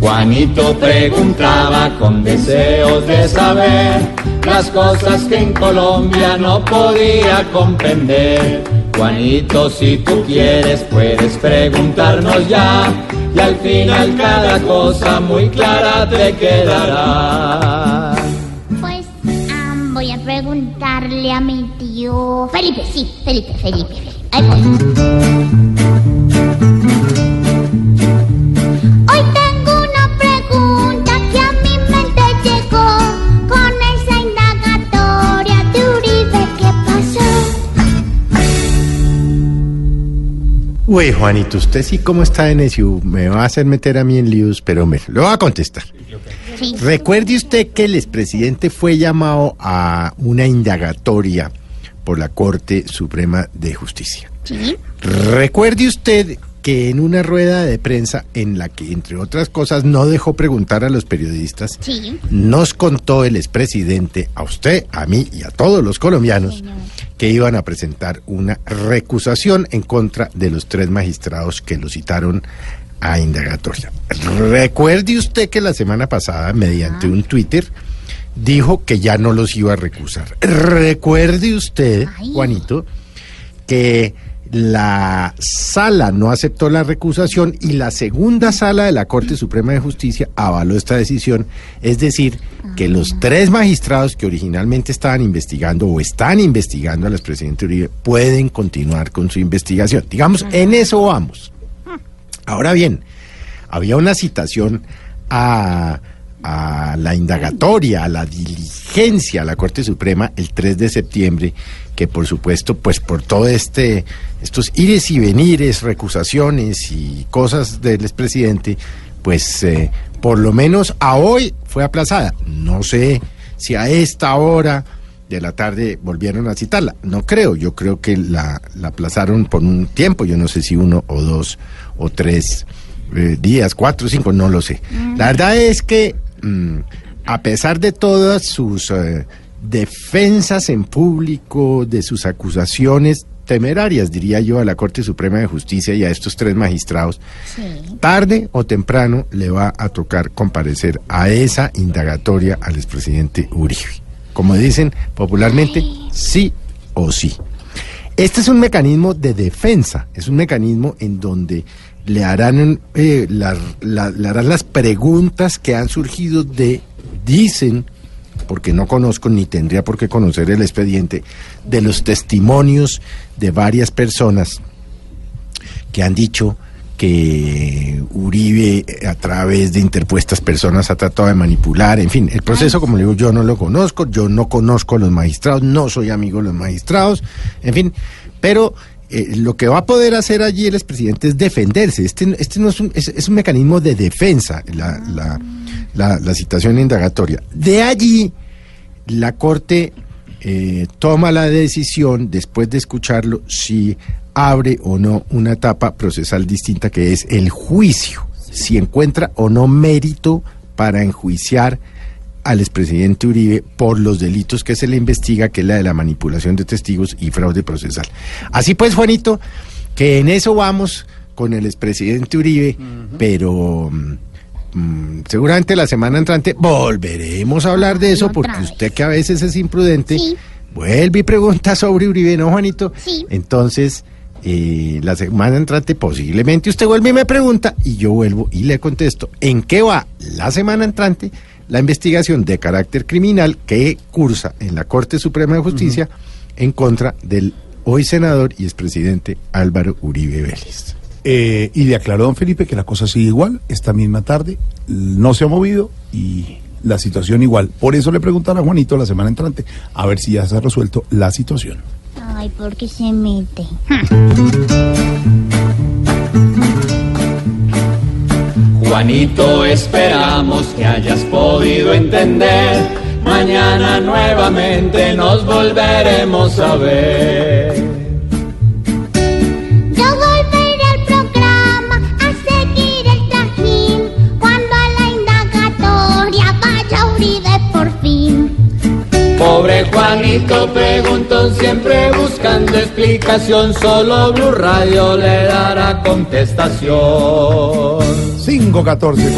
Juanito preguntaba con deseos de saber las cosas que en Colombia no podía comprender. Juanito, si tú quieres, puedes preguntarnos ya. Y al final cada cosa muy clara te quedará. Voy a preguntarle a mi tío Felipe, sí, Felipe, Felipe. Felipe. Ahí voy. Uy, Juanito, usted sí cómo está en necio. Me va a hacer meter a mí en líos, pero me lo va a contestar. Sí. Recuerde usted que el expresidente fue llamado a una indagatoria por la Corte Suprema de Justicia. Sí. Recuerde usted que en una rueda de prensa en la que, entre otras cosas, no dejó preguntar a los periodistas, Sí. nos contó el expresidente a usted, a mí y a todos los colombianos que iban a presentar una recusación en contra de los tres magistrados que lo citaron a indagatoria. Recuerde usted que la semana pasada, mediante un Twitter, dijo que ya no los iba a recusar. Recuerde usted, Ay. Juanito, que la sala no aceptó la recusación y la segunda sala de la Corte Suprema de Justicia avaló esta decisión, es decir, que los tres magistrados que originalmente estaban investigando o están investigando al expresidente Uribe pueden continuar con su investigación. Digamos, en eso vamos. Ahora bien, había una citación a, a la indagatoria, a la diligencia a la Corte Suprema el 3 de septiembre, que por supuesto, pues por todo este, estos ires y venires, recusaciones y cosas del expresidente, pues eh, por lo menos a hoy fue aplazada. No sé si a esta hora de la tarde volvieron a citarla. No creo, yo creo que la, la aplazaron por un tiempo, yo no sé si uno o dos o tres eh, días, cuatro, cinco, no lo sé. La verdad es que mm, a pesar de todas sus eh, defensas en público, de sus acusaciones temerarias, diría yo, a la Corte Suprema de Justicia y a estos tres magistrados, Sí. tarde o temprano le va a tocar comparecer a esa indagatoria al expresidente Uribe. Como dicen popularmente, sí o sí. Este es un mecanismo de defensa, es un mecanismo en donde le harán, eh, le harán las preguntas que han surgido de, dicen, porque no conozco ni tendría por qué conocer el expediente, de los testimonios de varias personas que han dicho que Uribe eh, a través de interpuestas personas ha tratado de manipular, en fin, el proceso, como le digo, yo no lo conozco, yo no conozco a los magistrados, no soy amigo de los magistrados, en fin, pero eh, lo que va a poder hacer allí el expresidente es defenderse, este, este no es un, es, es un mecanismo de defensa, la, la, la, la citación indagatoria. De allí, la Corte eh, toma la decisión, después de escucharlo, si abre o no una etapa procesal distinta que es el juicio, si encuentra o no mérito para enjuiciar al expresidente Uribe por los delitos que se le investiga, que es la de la manipulación de testigos y fraude procesal. Así pues, Juanito, que en eso vamos con el expresidente Uribe, pero mm, mm, seguramente la semana entrante volveremos a hablar de eso, porque usted que a veces es imprudente, Sí. vuelve y pregunta sobre Uribe, ¿no, Juanito? Sí. Entonces, eh, la semana entrante posiblemente usted vuelve y me pregunta y yo vuelvo y le contesto en qué va la semana entrante la investigación de carácter criminal que cursa en la Corte Suprema de Justicia en contra del hoy senador y expresidente Álvaro Uribe Vélez. Eh, y le aclaró don Felipe que la cosa sigue igual, esta misma tarde, no se ha movido y la situación igual. Por eso le preguntará a Juanito la semana entrante, a ver si ya se ha resuelto la situación. Ay, ¿por se mete? Juanito, esperamos que hayas podido entender. Mañana nuevamente nos volveremos a ver. Pobre Juanito preguntó indignación, siempre buscando explicación, solo Blue Radio le dará contestación. 514.